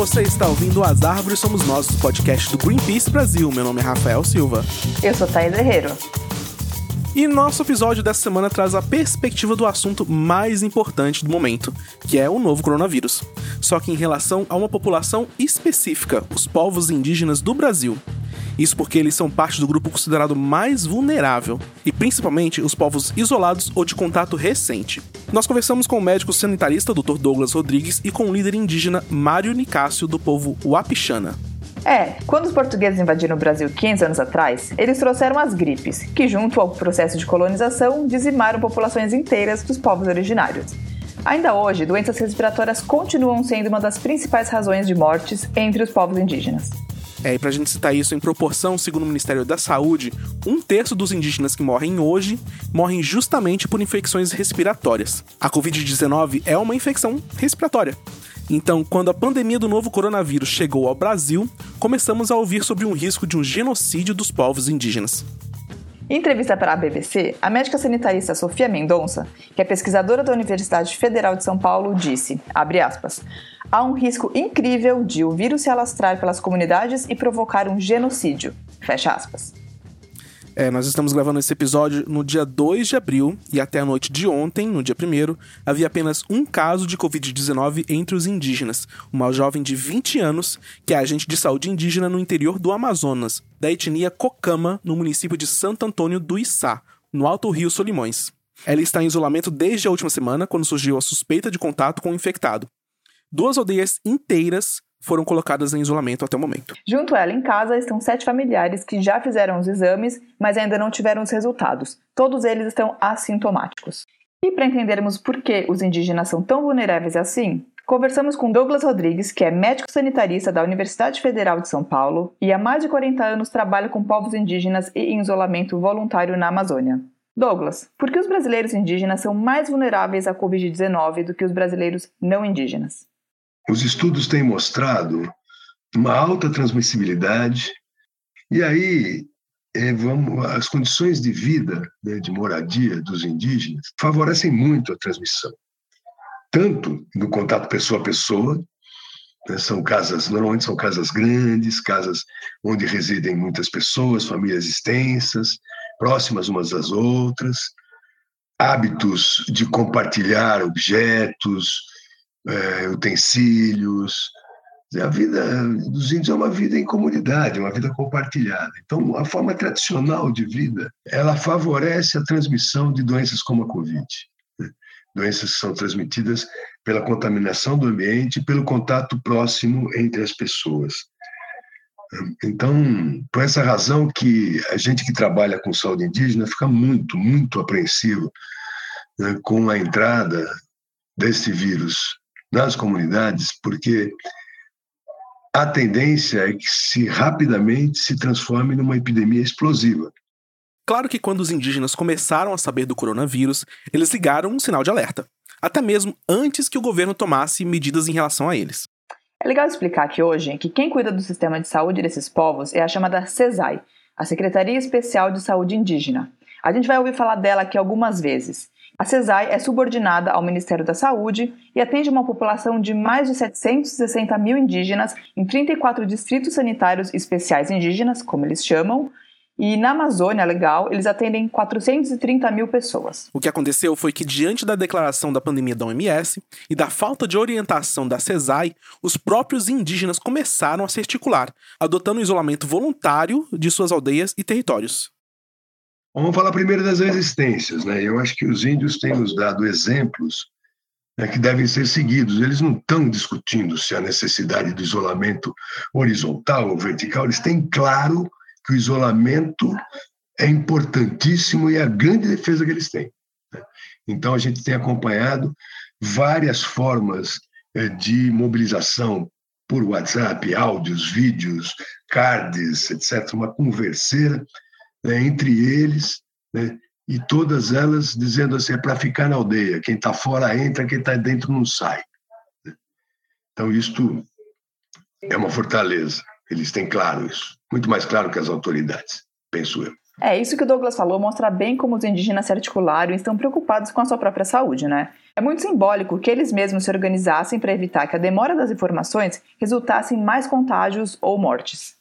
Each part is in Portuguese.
Você está ouvindo As Árvores Somos Nós, o podcast do Greenpeace Brasil. Meu nome é Rafael Silva. Eu sou Thaís Herrero. E nosso episódio dessa semana traz a perspectiva do assunto mais importante do momento, que é o novo coronavírus. Só que em relação a uma população específica, os povos indígenas do Brasil. Isso porque eles são parte do grupo considerado mais vulnerável, e principalmente os povos isolados ou de contato recente. Nós conversamos com o médico sanitarista Dr. Douglas Rodrigues e com o líder indígena Mário Nicásio do povo Wapixana. É, quando os portugueses invadiram o Brasil 500 anos atrás, eles trouxeram as gripes, que, junto ao processo de colonização, dizimaram populações inteiras dos povos originários. Ainda hoje, doenças respiratórias continuam sendo uma das principais razões de mortes entre os povos indígenas. É, e pra gente citar isso em proporção, segundo o Ministério da Saúde, um terço dos indígenas que morrem hoje morrem justamente por infecções respiratórias. A Covid-19 é uma infecção respiratória. Então, quando a pandemia do novo coronavírus chegou ao Brasil, começamos a ouvir sobre um risco de um genocídio dos povos indígenas. Em entrevista para a BBC, a médica sanitarista Sofia Mendonça, que é pesquisadora da Universidade Federal de São Paulo, disse, aspas, há um risco incrível de o vírus se alastrar pelas comunidades e provocar um genocídio, fecha aspas. É, nós estamos gravando esse episódio no dia 2 de abril e até a noite de ontem, no dia 1 havia apenas um caso de Covid-19 entre os indígenas, uma jovem de 20 anos que é agente de saúde indígena no interior do Amazonas, da etnia Cocama, no município de Santo Antônio do Içá, no Alto Rio Solimões. Ela está em isolamento desde a última semana, quando surgiu a suspeita de contato com o infectado. Duas aldeias inteiras foram colocadas em isolamento até o momento. Junto a ela em casa estão sete familiares que já fizeram os exames, mas ainda não tiveram os resultados. Todos eles estão assintomáticos. E para entendermos por que os indígenas são tão vulneráveis assim, conversamos com Douglas Rodrigues, que é médico sanitarista da Universidade Federal de São Paulo e há mais de 40 anos trabalha com povos indígenas e em isolamento voluntário na Amazônia. Douglas, por que os brasileiros indígenas são mais vulneráveis à Covid-19 do que os brasileiros não indígenas? Os estudos têm mostrado uma alta transmissibilidade, e aí é, vamos, as condições de vida, né, de moradia dos indígenas, favorecem muito a transmissão. Tanto no contato pessoa a pessoa, né, são casas, normalmente são casas grandes, casas onde residem muitas pessoas, famílias extensas, próximas umas das outras, hábitos de compartilhar objetos, é, utensílios. A vida dos índios é uma vida em comunidade, uma vida compartilhada. Então, a forma tradicional de vida, ela favorece a transmissão de doenças como a Covid. Doenças que são transmitidas pela contaminação do ambiente, pelo contato próximo entre as pessoas. Então, por essa razão que a gente que trabalha com saúde indígena fica muito, muito apreensivo né, com a entrada desse vírus nas comunidades, porque a tendência é que se rapidamente se transforme numa epidemia explosiva. Claro que quando os indígenas começaram a saber do coronavírus, eles ligaram um sinal de alerta, até mesmo antes que o governo tomasse medidas em relação a eles. É legal explicar aqui hoje que quem cuida do sistema de saúde desses povos é a chamada CESAI, a Secretaria Especial de Saúde Indígena. A gente vai ouvir falar dela aqui algumas vezes. A CESAI é subordinada ao Ministério da Saúde e atende uma população de mais de 760 mil indígenas em 34 distritos sanitários especiais indígenas, como eles chamam, e na Amazônia Legal, eles atendem 430 mil pessoas. O que aconteceu foi que, diante da declaração da pandemia da OMS e da falta de orientação da CESAI, os próprios indígenas começaram a se articular, adotando o isolamento voluntário de suas aldeias e territórios. Vamos falar primeiro das resistências. Né? Eu acho que os índios têm nos dado exemplos né, que devem ser seguidos. Eles não estão discutindo se a necessidade do isolamento horizontal ou vertical, eles têm claro que o isolamento é importantíssimo e é a grande defesa que eles têm. Né? Então, a gente tem acompanhado várias formas eh, de mobilização por WhatsApp, áudios, vídeos, cards, etc., uma converseira né, entre eles, né, e todas elas dizendo assim: é para ficar na aldeia, quem está fora entra, quem está dentro não sai. Então, isto é uma fortaleza, eles têm claro isso, muito mais claro que as autoridades, penso eu. É, isso que o Douglas falou mostra bem como os indígenas se articularam e estão preocupados com a sua própria saúde, né? É muito simbólico que eles mesmos se organizassem para evitar que a demora das informações resultasse em mais contágios ou mortes.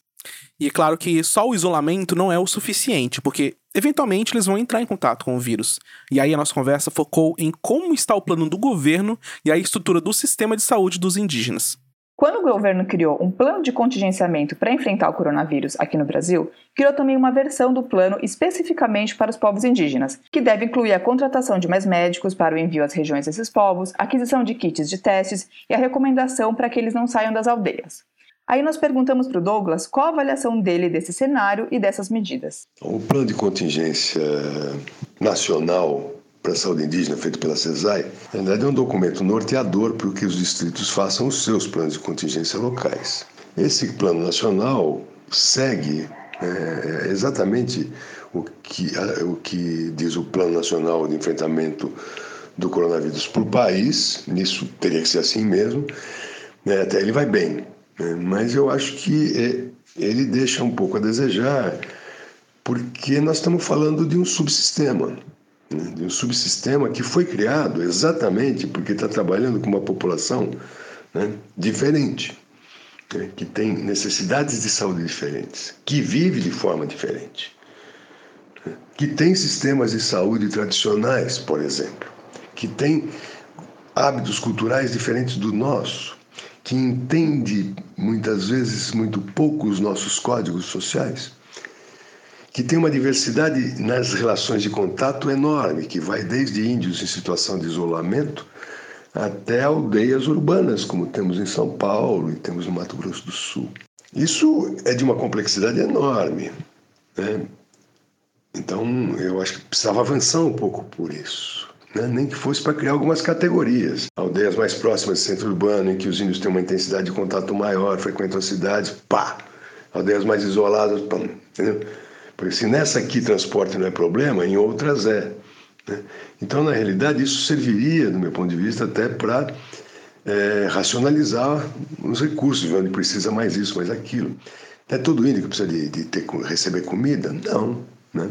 E é claro que só o isolamento não é o suficiente, porque eventualmente eles vão entrar em contato com o vírus. E aí a nossa conversa focou em como está o plano do governo e a estrutura do sistema de saúde dos indígenas. Quando o governo criou um plano de contingenciamento para enfrentar o coronavírus aqui no Brasil, criou também uma versão do plano especificamente para os povos indígenas, que deve incluir a contratação de mais médicos para o envio às regiões desses povos, aquisição de kits de testes e a recomendação para que eles não saiam das aldeias. Aí nós perguntamos para o Douglas qual a avaliação dele desse cenário e dessas medidas. O plano de contingência nacional para a saúde indígena, feito pela CESAI, na verdade é um documento norteador para que os distritos façam os seus planos de contingência locais. Esse plano nacional segue é, exatamente o que, o que diz o Plano Nacional de Enfrentamento do Coronavírus para o país, nisso teria que ser assim mesmo, né, até ele vai bem. É, mas eu acho que é, ele deixa um pouco a desejar, porque nós estamos falando de um subsistema, né? de um subsistema que foi criado exatamente porque está trabalhando com uma população né, diferente, né, que tem necessidades de saúde diferentes, que vive de forma diferente, né, que tem sistemas de saúde tradicionais, por exemplo, que tem hábitos culturais diferentes do nosso que entende muitas vezes muito pouco os nossos códigos sociais, que tem uma diversidade nas relações de contato enorme, que vai desde índios em situação de isolamento até aldeias urbanas, como temos em São Paulo e temos no Mato Grosso do Sul. Isso é de uma complexidade enorme. Né? Então, eu acho que precisava avançar um pouco por isso né? nem que fosse para criar algumas categorias. Aldeias mais próximas do centro urbano, em que os índios têm uma intensidade de contato maior, frequentam as cidades, pá! Aldeias mais isoladas, pá, entendeu? Porque se nessa aqui transporte não é problema, em outras é. Né? Então, na realidade, isso serviria, do meu ponto de vista, até para é, racionalizar os recursos, onde precisa mais isso, mais aquilo. É todo índio que precisa de, de ter, receber comida? Não. Né?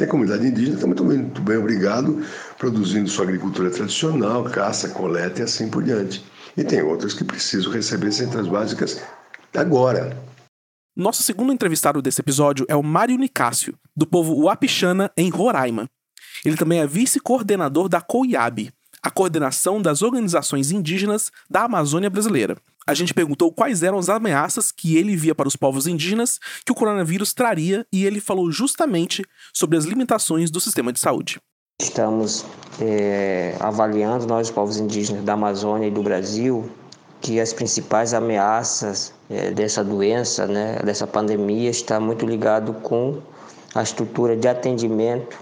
Tem a comunidade indígena que está muito bem, muito bem obrigado, produzindo sua agricultura tradicional, caça, coleta e assim por diante. E tem outras que precisam receber centras básicas agora. Nosso segundo entrevistado desse episódio é o Mário Nicásio, do povo Wapixana, em Roraima. Ele também é vice-coordenador da COIAB, a coordenação das organizações indígenas da Amazônia Brasileira a gente perguntou quais eram as ameaças que ele via para os povos indígenas que o coronavírus traria e ele falou justamente sobre as limitações do sistema de saúde. Estamos é, avaliando, nós, povos indígenas da Amazônia e do Brasil, que as principais ameaças é, dessa doença, né, dessa pandemia, está muito ligado com a estrutura de atendimento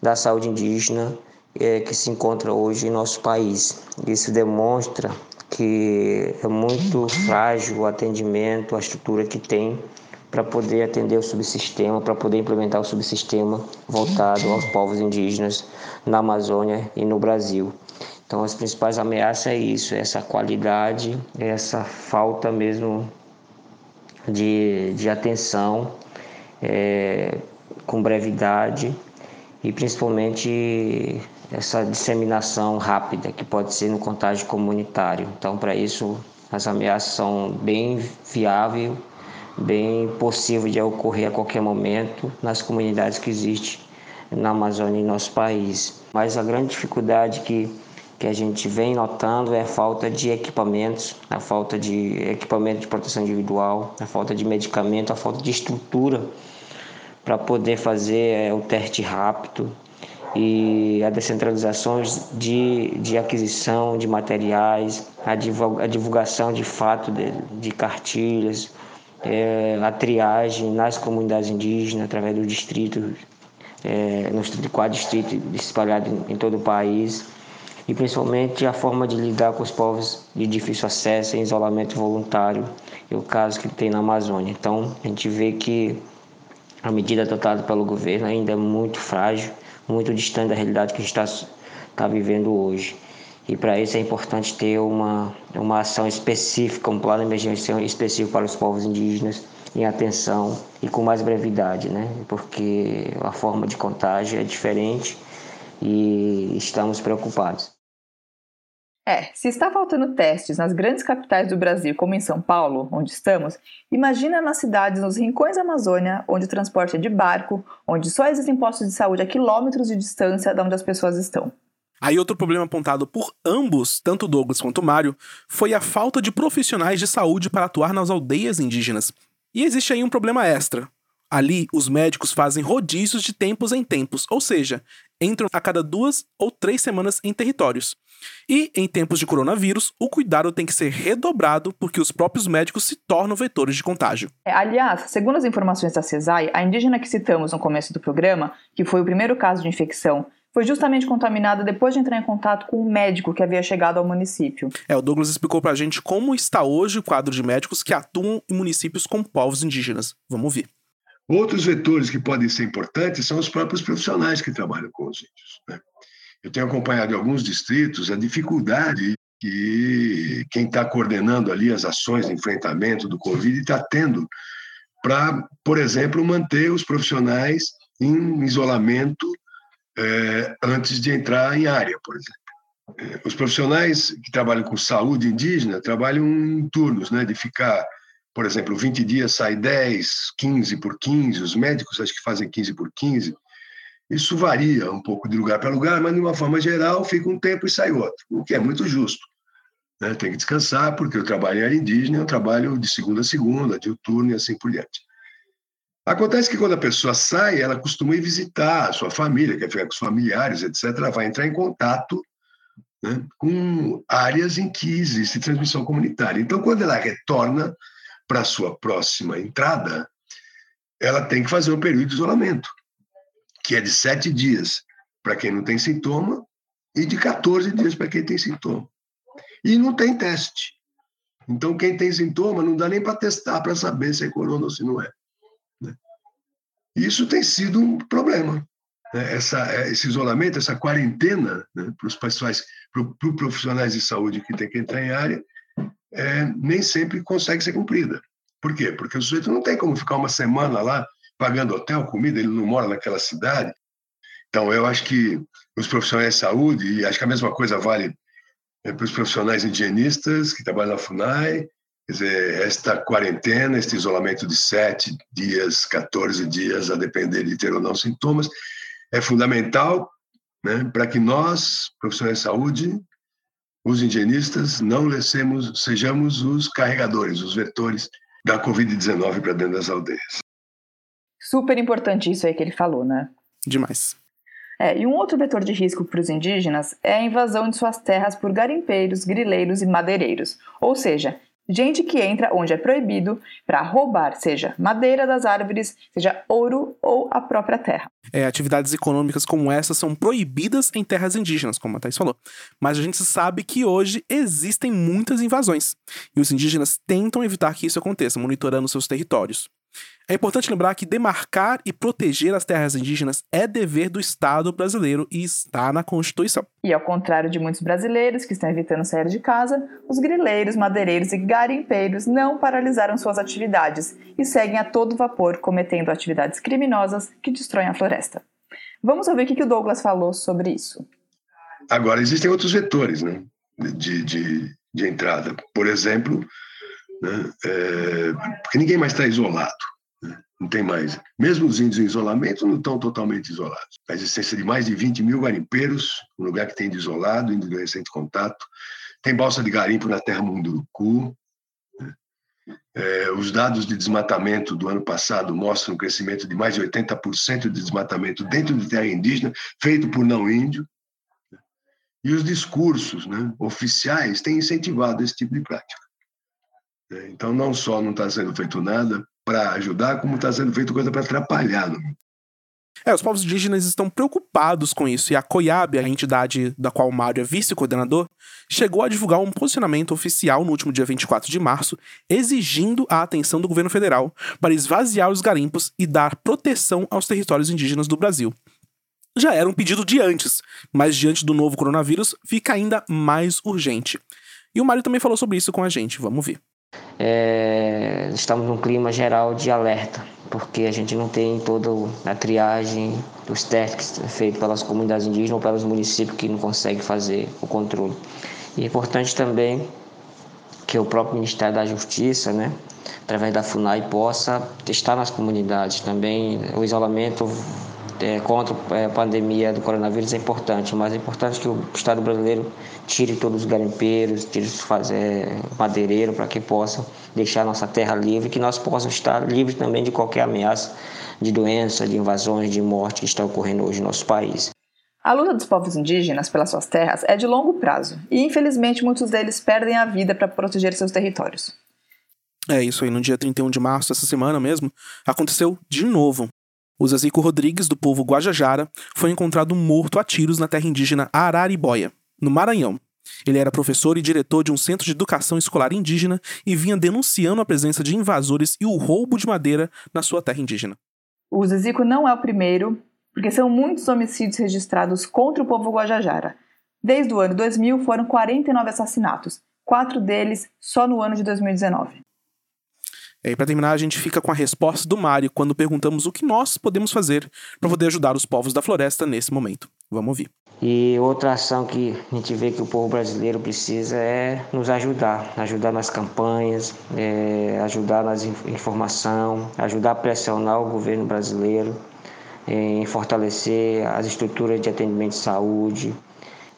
da saúde indígena é, que se encontra hoje em nosso país. Isso demonstra que é muito frágil o atendimento, a estrutura que tem para poder atender o subsistema, para poder implementar o subsistema voltado aos povos indígenas na Amazônia e no Brasil. Então, as principais ameaças é isso, essa qualidade, essa falta mesmo de, de atenção é, com brevidade e principalmente essa disseminação rápida que pode ser no contágio comunitário. Então, para isso, as ameaças são bem viáveis, bem possível de ocorrer a qualquer momento nas comunidades que existem na Amazônia e nosso país. Mas a grande dificuldade que, que a gente vem notando é a falta de equipamentos, a falta de equipamento de proteção individual, a falta de medicamento, a falta de estrutura para poder fazer é, o teste rápido, e a descentralização de, de aquisição de materiais, a, divulga, a divulgação de fato de, de cartilhas, é, a triagem nas comunidades indígenas através do distrito, é, nos 34 distritos espalhados em, em todo o país. e principalmente a forma de lidar com os povos de difícil acesso em isolamento voluntário, e o caso que tem na Amazônia. Então, a gente vê que a medida adotada pelo governo ainda é muito frágil, muito distante da realidade que a gente está tá vivendo hoje. E para isso é importante ter uma, uma ação específica, um plano emergencial específico para os povos indígenas em atenção e com mais brevidade, né? Porque a forma de contágio é diferente e estamos preocupados. É, se está faltando testes nas grandes capitais do Brasil, como em São Paulo, onde estamos, imagina nas cidades nos rincões da Amazônia, onde o transporte é de barco, onde só existem postos de saúde a quilômetros de distância de onde as pessoas estão. Aí outro problema apontado por ambos, tanto Douglas quanto Mário, foi a falta de profissionais de saúde para atuar nas aldeias indígenas. E existe aí um problema extra. Ali, os médicos fazem rodízios de tempos em tempos, ou seja, entram a cada duas ou três semanas em territórios. E, em tempos de coronavírus, o cuidado tem que ser redobrado porque os próprios médicos se tornam vetores de contágio. É, aliás, segundo as informações da CESAI, a indígena que citamos no começo do programa, que foi o primeiro caso de infecção foi justamente contaminada depois de entrar em contato com um médico que havia chegado ao município. É, o Douglas explicou pra gente como está hoje o quadro de médicos que atuam em municípios com povos indígenas. Vamos ouvir. Outros vetores que podem ser importantes são os próprios profissionais que trabalham com os índios. Né? Eu tenho acompanhado em alguns distritos a dificuldade que quem está coordenando ali as ações de enfrentamento do Covid está tendo para, por exemplo, manter os profissionais em isolamento é, antes de entrar em área, por exemplo. É, os profissionais que trabalham com saúde indígena trabalham em turnos, né, de ficar, por exemplo, 20 dias sai 10, 15 por 15, os médicos acho que fazem 15 por 15. Isso varia um pouco de lugar para lugar, mas de uma forma geral fica um tempo e sai outro, o que é muito justo. Né? Tem que descansar, porque o trabalho em área indígena um trabalho de segunda a segunda, de turno e assim por diante. Acontece que quando a pessoa sai, ela costuma ir visitar a sua família, quer ficar com os familiares, etc. Ela vai entrar em contato né, com áreas em que existe transmissão comunitária. Então, quando ela retorna para a sua próxima entrada, ela tem que fazer um período de isolamento, que é de sete dias para quem não tem sintoma e de 14 dias para quem tem sintoma. E não tem teste. Então, quem tem sintoma não dá nem para testar para saber se é corona ou se não é. Isso tem sido um problema. Né? Essa, é, esse isolamento, essa quarentena né, para os para os profissionais de saúde que têm que entrar em área, é, nem sempre consegue ser cumprida. Por quê? Porque o sujeito não tem como ficar uma semana lá pagando hotel, comida, ele não mora naquela cidade. Então, eu acho que os profissionais de saúde, e acho que a mesma coisa vale é, para os profissionais higienistas que trabalham na FUNAI, Quer dizer, esta quarentena, este isolamento de 7 dias, 14 dias, a depender de ter ou não sintomas, é fundamental né, para que nós, profissionais de saúde, os higienistas, não lesemos, sejamos os carregadores, os vetores da Covid-19 para dentro das aldeias. Super importante isso aí que ele falou, né? Demais. É, e um outro vetor de risco para os indígenas é a invasão de suas terras por garimpeiros, grileiros e madeireiros, ou seja, gente que entra onde é proibido para roubar, seja madeira das árvores, seja ouro ou a própria terra. É, atividades econômicas como essa são proibidas em terras indígenas, como a Thais falou. Mas a gente sabe que hoje existem muitas invasões. E os indígenas tentam evitar que isso aconteça, monitorando seus territórios. É importante lembrar que demarcar e proteger as terras indígenas é dever do Estado brasileiro e está na Constituição. E ao contrário de muitos brasileiros que estão evitando sair de casa, os grileiros, madeireiros e garimpeiros não paralisaram suas atividades e seguem a todo vapor cometendo atividades criminosas que destroem a floresta. Vamos ouvir o que o Douglas falou sobre isso. Agora, existem outros vetores né, de, de, de entrada. Por exemplo, né? É, porque ninguém mais está isolado, né? não tem mais. Mesmo os índios em isolamento não estão totalmente isolados. A existência de mais de 20 mil garimpeiros, um lugar que tem de isolado, índio de recente contato. Tem balsa de garimpo na terra Munduruku. Né? É, os dados de desmatamento do ano passado mostram um crescimento de mais de 80% de desmatamento dentro de terra indígena, feito por não índio. Né? E os discursos né, oficiais têm incentivado esse tipo de prática. Então, não só não está sendo feito nada para ajudar, como está sendo feito coisa para atrapalhar. É, os povos indígenas estão preocupados com isso e a COIAB, a entidade da qual o Mário é vice-coordenador, chegou a divulgar um posicionamento oficial no último dia 24 de março, exigindo a atenção do governo federal para esvaziar os garimpos e dar proteção aos territórios indígenas do Brasil. Já era um pedido de antes, mas diante do novo coronavírus fica ainda mais urgente. E o Mário também falou sobre isso com a gente, vamos ver. É, estamos num clima geral de alerta, porque a gente não tem toda a triagem dos testes feitos pelas comunidades indígenas ou pelos municípios que não conseguem fazer o controle. E é importante também que o próprio Ministério da Justiça, né, através da FUNAI, possa testar nas comunidades. Também o isolamento é, contra é, a pandemia do coronavírus é importante, mas é importante que o Estado brasileiro tire todos os garimpeiros, tire os é, madeireiros para que possam deixar nossa terra livre, que nós possamos estar livres também de qualquer ameaça de doença, de invasões, de morte que está ocorrendo hoje no nosso país. A luta dos povos indígenas pelas suas terras é de longo prazo e, infelizmente, muitos deles perdem a vida para proteger seus territórios. É isso aí, no dia 31 de março, essa semana mesmo, aconteceu de novo o Zazico Rodrigues, do povo Guajajara, foi encontrado morto a tiros na terra indígena Araribóia, no Maranhão. Ele era professor e diretor de um centro de educação escolar indígena e vinha denunciando a presença de invasores e o roubo de madeira na sua terra indígena. O Zazico não é o primeiro, porque são muitos homicídios registrados contra o povo Guajajara. Desde o ano 2000 foram 49 assassinatos, quatro deles só no ano de 2019. E para terminar, a gente fica com a resposta do Mário quando perguntamos o que nós podemos fazer para poder ajudar os povos da floresta nesse momento. Vamos ouvir. E outra ação que a gente vê que o povo brasileiro precisa é nos ajudar, ajudar nas campanhas, é, ajudar nas informação, ajudar a pressionar o governo brasileiro em fortalecer as estruturas de atendimento de saúde,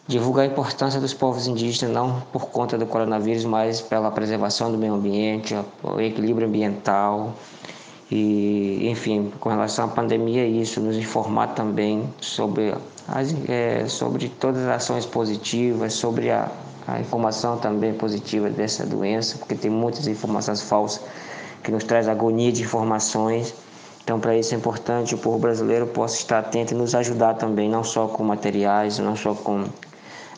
divulgar a importância dos povos indígenas não por conta do coronavírus, mas pela preservação do meio ambiente, o equilíbrio ambiental e, enfim, com relação à pandemia, isso nos informar também sobre as, é, sobre todas as ações positivas, sobre a, a informação também positiva dessa doença, porque tem muitas informações falsas que nos traz agonia de informações. Então, para isso é importante o povo brasileiro possa estar atento e nos ajudar também, não só com materiais, não só com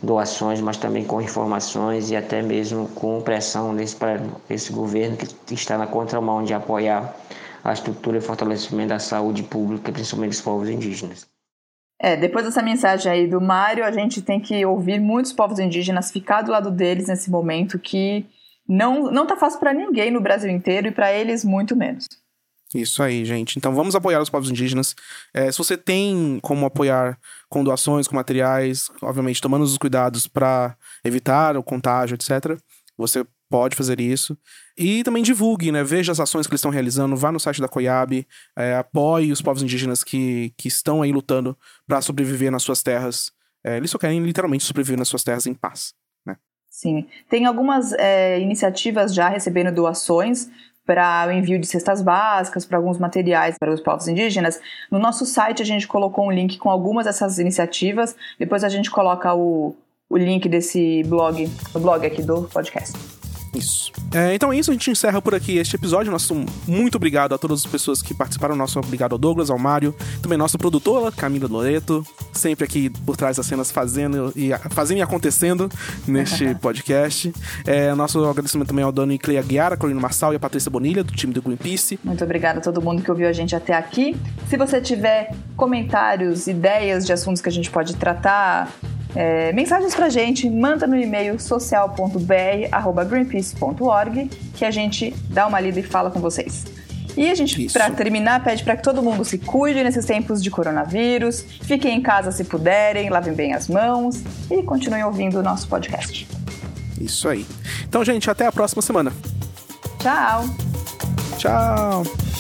doações, mas também com informações e até mesmo com pressão desse, desse governo que está na contramão de apoiar a estrutura e fortalecimento da saúde pública, principalmente dos povos indígenas. É, depois dessa mensagem aí do Mário, a gente tem que ouvir muitos povos indígenas, ficar do lado deles nesse momento que não, não tá fácil para ninguém no Brasil inteiro e para eles muito menos. Isso aí, gente. Então vamos apoiar os povos indígenas. É, se você tem como apoiar com doações, com materiais, obviamente tomando os cuidados para evitar o contágio, etc., você pode fazer isso. E também divulgue, né? Veja as ações que eles estão realizando, vá no site da COIAB, é, apoie os povos indígenas que, que estão aí lutando para sobreviver nas suas terras. É, eles só querem literalmente sobreviver nas suas terras em paz. Né? Sim. Tem algumas é, iniciativas já recebendo doações para o envio de cestas básicas, para alguns materiais para os povos indígenas. No nosso site a gente colocou um link com algumas dessas iniciativas. Depois a gente coloca o, o link desse blog, o blog aqui do podcast. Isso. É, então é isso, a gente encerra por aqui este episódio. Nosso muito obrigado a todas as pessoas que participaram. Nosso obrigado ao Douglas, ao Mário, também nossa produtora, Camila Loreto, sempre aqui por trás das cenas fazendo e fazendo e acontecendo neste podcast. É, nosso agradecimento também ao Dani Cleia Guiar, a Corina Marçal e a Patrícia Bonilha, do time do Greenpeace. Muito obrigada a todo mundo que ouviu a gente até aqui. Se você tiver comentários, ideias de assuntos que a gente pode tratar, é, mensagens pra gente, manda no e-mail social.br.greenpeace.org que a gente dá uma lida e fala com vocês. E a gente, para terminar, pede para que todo mundo se cuide nesses tempos de coronavírus, fiquem em casa se puderem, lavem bem as mãos e continuem ouvindo o nosso podcast. Isso aí. Então, gente, até a próxima semana. Tchau. Tchau.